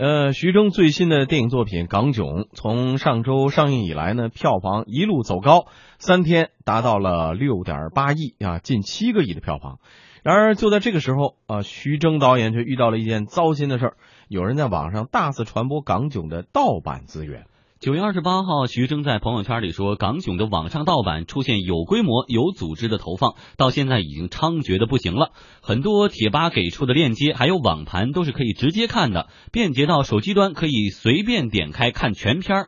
呃，徐峥最新的电影作品《港囧》从上周上映以来呢，票房一路走高，三天达到了六点八亿啊，近七个亿的票房。然而就在这个时候啊，徐峥导演却遇到了一件糟心的事儿，有人在网上大肆传播《港囧》的盗版资源。九月二十八号，徐峥在朋友圈里说，港囧的网上盗版出现有规模、有组织的投放，到现在已经猖獗的不行了。很多贴吧给出的链接还有网盘都是可以直接看的，便捷到手机端可以随便点开看全片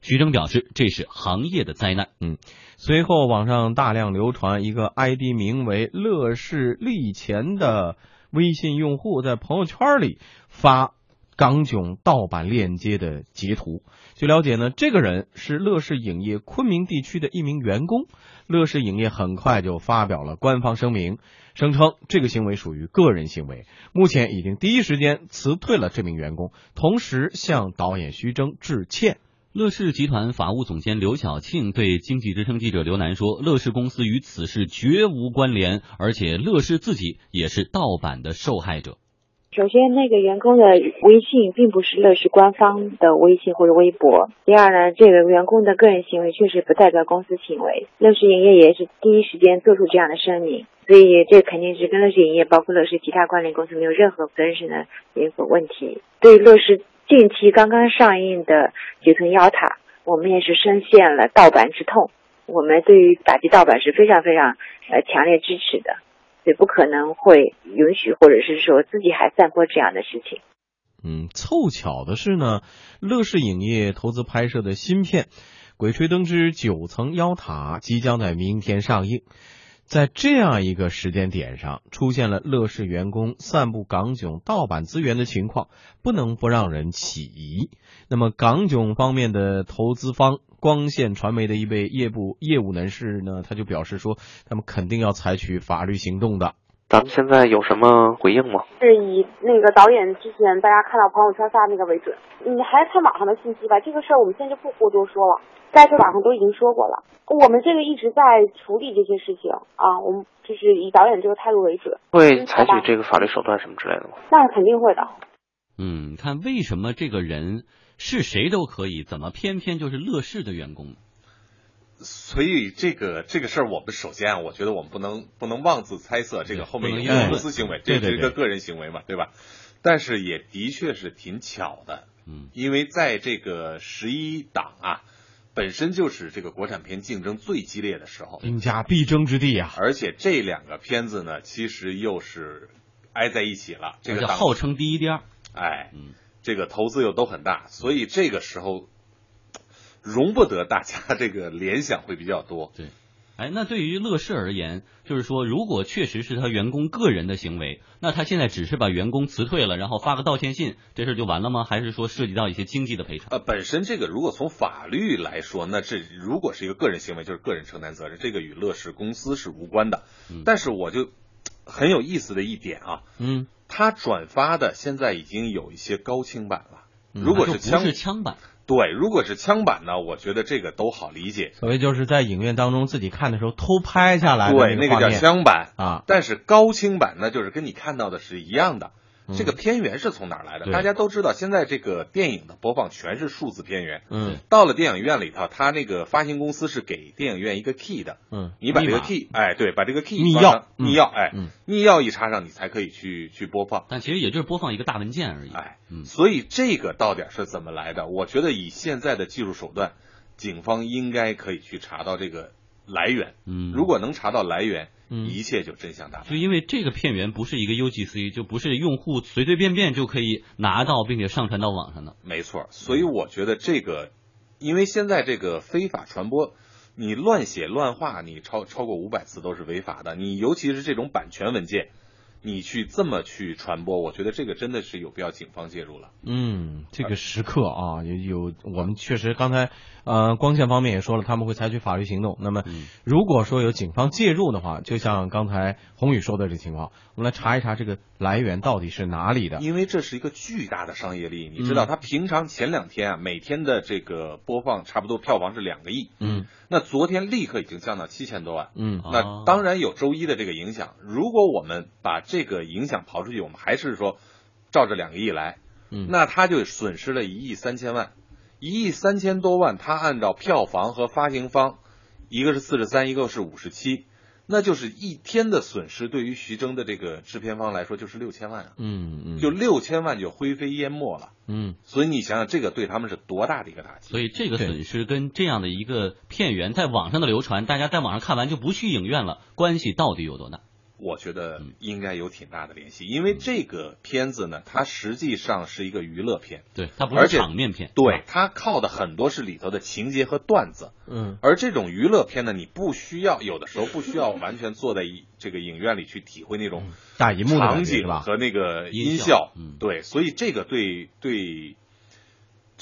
徐峥表示，这是行业的灾难。嗯，随后网上大量流传一个 ID 名为“乐视利钱”的微信用户在朋友圈里发。港囧盗版链接的截图。据了解呢，这个人是乐视影业昆明地区的一名员工。乐视影业很快就发表了官方声明，声称这个行为属于个人行为，目前已经第一时间辞退了这名员工，同时向导演徐峥致歉。乐视集团法务总监刘晓庆对经济之声记者刘楠说：“乐视公司与此事绝无关联，而且乐视自己也是盗版的受害者。”首先，那个员工的微信并不是乐视官方的微信或者微博。第二呢，这个员工的个人行为确实不代表公司行为。乐视影业也是第一时间做出这样的声明，所以这肯定是跟乐视影业，包括乐视其他关联公司没有任何责任上的因素问题。对乐视近期刚刚上映的《九层妖塔》，我们也是深陷了盗版之痛。我们对于打击盗版是非常非常呃强烈支持的。也不可能会允许，或者是说自己还散播这样的事情。嗯，凑巧的是呢，乐视影业投资拍摄的新片《鬼吹灯之九层妖塔》即将在明天上映，在这样一个时间点上，出现了乐视员工散布港囧盗版资源的情况，不能不让人起疑。那么，港囧方面的投资方。光线传媒的一位业务业务人士呢，他就表示说，他们肯定要采取法律行动的。咱们现在有什么回应吗？是以那个导演之前大家看到朋友圈发那个为准。你还是看网上的信息吧，这个事儿我们现在就不过多说了，在这网上都已经说过了。我们这个一直在处理这些事情啊，我们就是以导演这个态度为准。会采取这个法律手段什么之类的吗？那是肯定会的。嗯，看为什么这个人。是谁都可以，怎么偏偏就是乐视的员工？所以这个这个事儿，我们首先啊，我觉得我们不能不能妄自猜测这个后面有公司行为，这是一个个人行为嘛，对吧？但是也的确是挺巧的，嗯，因为在这个十一档啊，本身就是这个国产片竞争最激烈的时候，兵家必争之地啊。而且这两个片子呢，其实又是挨在一起了，这个号称第一第二，哎，嗯。这个投资又都很大，所以这个时候容不得大家这个联想会比较多。对，哎，那对于乐视而言，就是说，如果确实是他员工个人的行为，那他现在只是把员工辞退了，然后发个道歉信，这事就完了吗？还是说涉及到一些经济的赔偿？呃，本身这个如果从法律来说，那这如果是一个个人行为，就是个人承担责任，这个与乐视公司是无关的。嗯但是我就很有意思的一点啊，嗯。他转发的现在已经有一些高清版了，如果是枪是枪版，对，如果是枪版呢，我觉得这个都好理解。所谓就是在影院当中自己看的时候偷拍下来的对，那个叫枪版啊。但是高清版呢，就是跟你看到的是一样的。这个片源是从哪儿来的？大家都知道，现在这个电影的播放全是数字片源。嗯，到了电影院里头，它那个发行公司是给电影院一个 key 的。嗯，你把这个 key，哎，对，把这个 key 密钥，密钥，哎，密钥一插上，你才可以去去播放。但其实也就是播放一个大文件而已。哎，所以这个到底是怎么来的？我觉得以现在的技术手段，警方应该可以去查到这个来源。嗯，如果能查到来源。一切就真相大白。就因为这个片源不是一个 UGC，就不是用户随随便便就可以拿到并且上传到网上的。没错，所以我觉得这个，因为现在这个非法传播，你乱写乱画，你超超过五百次都是违法的。你尤其是这种版权文件。你去这么去传播，我觉得这个真的是有必要警方介入了。嗯，这个时刻啊，有有我们确实刚才呃光线方面也说了，他们会采取法律行动。那么如果说有警方介入的话，就像刚才宏宇说的这情况，我们来查一查这个来源到底是哪里的。因为这是一个巨大的商业利益，你知道，他平常前两天啊，每天的这个播放差不多票房是两个亿。嗯。那昨天立刻已经降到七千多万，嗯，那当然有周一的这个影响。如果我们把这个影响刨出去，我们还是说照着两个亿来，嗯，那他就损失了一亿三千万，一亿三千多万，他按照票房和发行方，一个是四十三，一个是五十七。那就是一天的损失，对于徐峥的这个制片方来说就是六千万啊，嗯嗯，就六千万就灰飞烟没了，嗯，所以你想想这个对他们是多大的一个打击？所以这个损失跟这样的一个片源在网上的流传，大家在网上看完就不去影院了，关系到底有多大？我觉得应该有挺大的联系，因为这个片子呢，它实际上是一个娱乐片，对，它不是场面片，对，它靠的很多是里头的情节和段子，嗯，而这种娱乐片呢，你不需要有的时候不需要完全坐在这个影院里去体会那种大荧幕场景和那个音效，对，所以这个对对。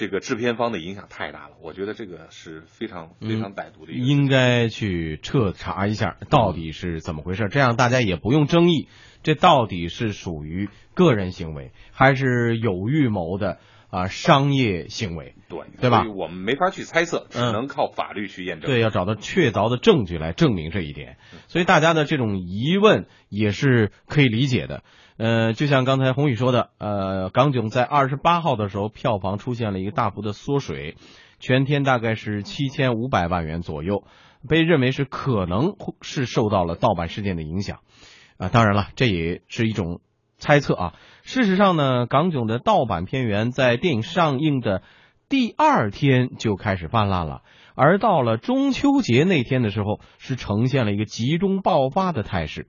这个制片方的影响太大了，我觉得这个是非常非常歹毒的，应该去彻查一下到底是怎么回事，这样大家也不用争议，这到底是属于个人行为还是有预谋的啊商业行为？对对吧？我们没法去猜测，只能靠法律去验证。对，要找到确凿的证据来证明这一点。所以大家的这种疑问也是可以理解的。呃，就像刚才宏宇说的，呃，港囧在二十八号的时候票房出现了一个大幅的缩水，全天大概是七千五百万元左右，被认为是可能是受到了盗版事件的影响。啊，当然了，这也是一种猜测啊。事实上呢，港囧的盗版片源在电影上映的第二天就开始泛滥了，而到了中秋节那天的时候，是呈现了一个集中爆发的态势。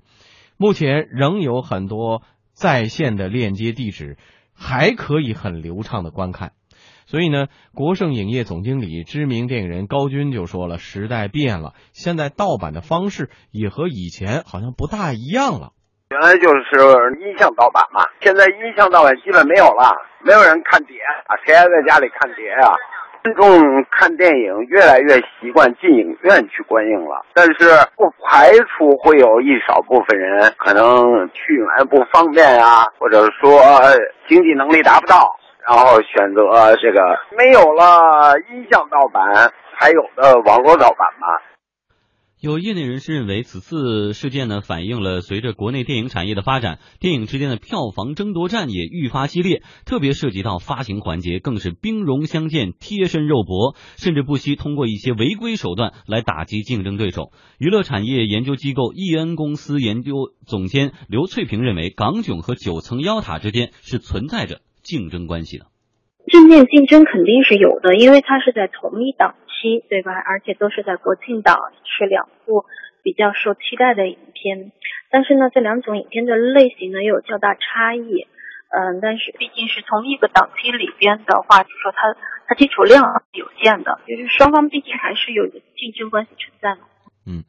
目前仍有很多。在线的链接地址还可以很流畅的观看，所以呢，国盛影业总经理、知名电影人高军就说了：“时代变了，现在盗版的方式也和以前好像不大一样了。原来就是音像盗版嘛，现在音像盗版基本没有了，没有人看碟啊，谁还在家里看碟啊？”观众看电影越来越习惯进影院去观影了，但是不排除会有一少部分人可能去买不方便啊，或者说经济能力达不到，然后选择这个没有了音像盗版，还有的网络盗版嘛。有业内人士认为，此次事件呢，反映了随着国内电影产业的发展，电影之间的票房争夺战也愈发激烈，特别涉及到发行环节，更是兵戎相见、贴身肉搏，甚至不惜通过一些违规手段来打击竞争对手。娱乐产业研究机构易恩公司研究总监刘翠萍认为，港囧和九层妖塔之间是存在着竞争关系的。正面竞争肯定是有的，因为它是在同一档。期对吧？而且都是在国庆档，是两部比较受期待的影片。但是呢，这两种影片的类型呢又有较大差异。嗯，但是毕竟是同一个档期里边的话，就说它它基础量有限的，就是双方毕竟还是有一个竞争关系存在的。嗯，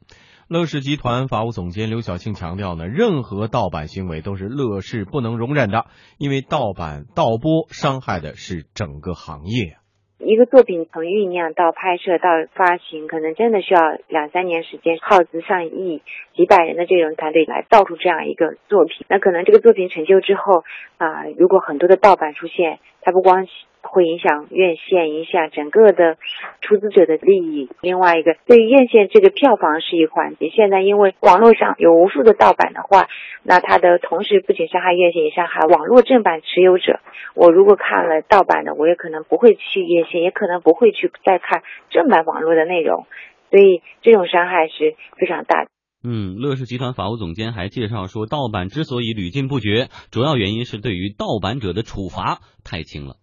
乐视集团法务总监刘晓庆强调呢，任何盗版行为都是乐视不能容忍的，因为盗版盗播伤害的是整个行业。一个作品从酝酿到拍摄到发行，可能真的需要两三年时间，耗资上亿、几百人的这种团队来造出这样一个作品。那可能这个作品成就之后啊，如果很多的盗版出现，它不光。会影响院线，影响整个的出资者的利益。另外一个，对于院线这个票房是一环节。现在因为网络上有无数的盗版的话，那它的同时不仅伤害院线，也伤害网络正版持有者。我如果看了盗版的，我也可能不会去院线，也可能不会去再看正版网络的内容。所以这种伤害是非常大的。嗯，乐视集团法务总监还介绍说，盗版之所以屡禁不绝，主要原因是对于盗版者的处罚太轻了。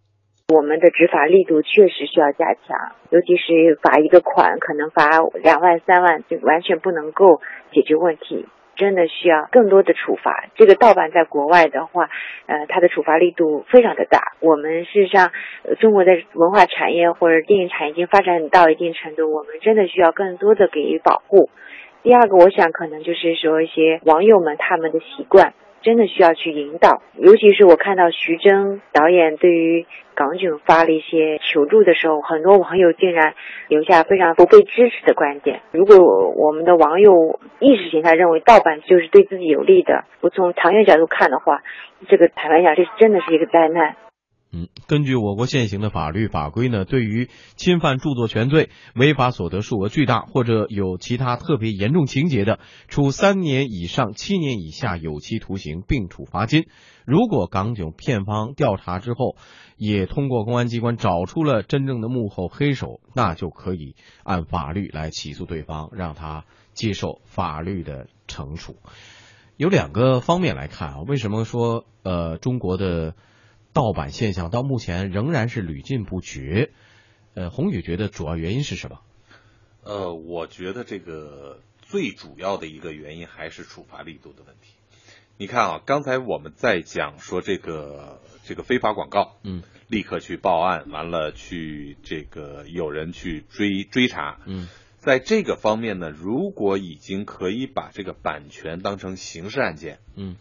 我们的执法力度确实需要加强，尤其是罚一个款可能罚两万三万，就完全不能够解决问题，真的需要更多的处罚。这个盗版在国外的话，呃，它的处罚力度非常的大。我们事实上，中国的文化产业或者电影产业已经发展到一定程度，我们真的需要更多的给予保护。第二个，我想可能就是说一些网友们他们的习惯。真的需要去引导，尤其是我看到徐峥导演对于港囧发了一些求助的时候，很多网友竟然留下非常不被支持的观点。如果我们的网友意识形态认为盗版就是对自己有利的，我从长远角度看的话，这个坦白讲，这真的是一个灾难。嗯，根据我国现行的法律法规呢，对于侵犯著作权罪、违法所得数额巨大或者有其他特别严重情节的，处三年以上七年以下有期徒刑，并处罚金。如果港囧片方调查之后，也通过公安机关找出了真正的幕后黑手，那就可以按法律来起诉对方，让他接受法律的惩处。有两个方面来看啊，为什么说呃中国的？盗版现象到目前仍然是屡禁不绝，呃，宏宇觉得主要原因是什么？呃，我觉得这个最主要的一个原因还是处罚力度的问题。你看啊，刚才我们在讲说这个这个非法广告，嗯，立刻去报案，完了去这个有人去追追查，嗯，在这个方面呢，如果已经可以把这个版权当成刑事案件，嗯。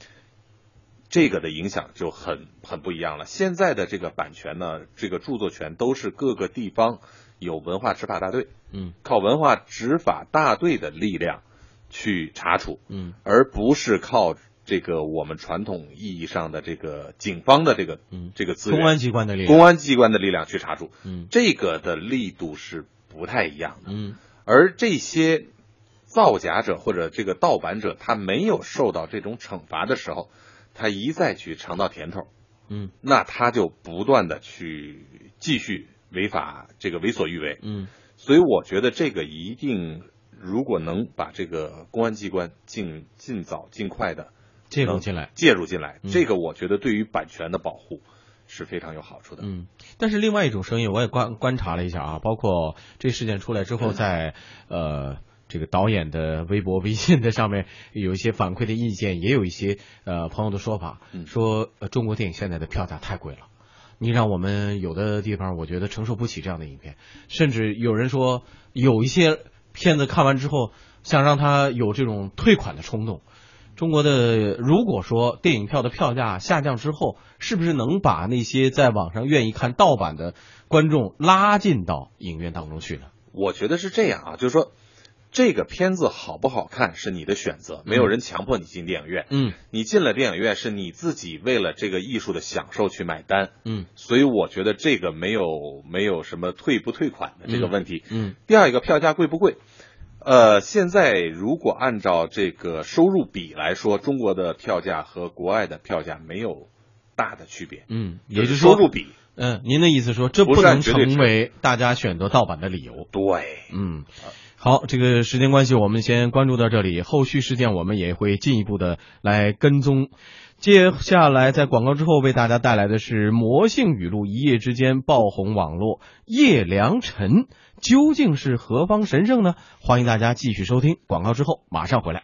这个的影响就很很不一样了。现在的这个版权呢，这个著作权都是各个地方有文化执法大队，嗯，靠文化执法大队的力量去查处，嗯，而不是靠这个我们传统意义上的这个警方的这个嗯。这个资源，公安机关的力量，公安机关的力量去查处，嗯，这个的力度是不太一样的，嗯，而这些造假者或者这个盗版者，他没有受到这种惩罚的时候。他一再去尝到甜头，嗯，那他就不断的去继续违法，这个为所欲为，嗯，所以我觉得这个一定，如果能把这个公安机关尽尽早尽快的介入进来，介入进来，这个我觉得对于版权的保护是非常有好处的。嗯，但是另外一种声音，我也观观察了一下啊，包括这事件出来之后，在呃。这个导演的微博、微信的上面有一些反馈的意见，也有一些呃朋友的说法，说中国电影现在的票价太贵了，你让我们有的地方我觉得承受不起这样的影片，甚至有人说有一些片子看完之后想让他有这种退款的冲动。中国的如果说电影票的票价下降之后，是不是能把那些在网上愿意看盗版的观众拉进到影院当中去呢？我觉得是这样啊，就是说。这个片子好不好看是你的选择，没有人强迫你进电影院。嗯，你进了电影院是你自己为了这个艺术的享受去买单。嗯，所以我觉得这个没有没有什么退不退款的这个问题。嗯，第二一个票价贵不贵？呃，现在如果按照这个收入比来说，中国的票价和国外的票价没有大的区别。嗯，也就是收入比。嗯，您的意思说这不能成为大家选择盗版的理由？对，嗯。好，这个时间关系，我们先关注到这里。后续事件我们也会进一步的来跟踪。接下来在广告之后为大家带来的是魔性语录，一夜之间爆红网络。叶良辰究竟是何方神圣呢？欢迎大家继续收听广告之后马上回来。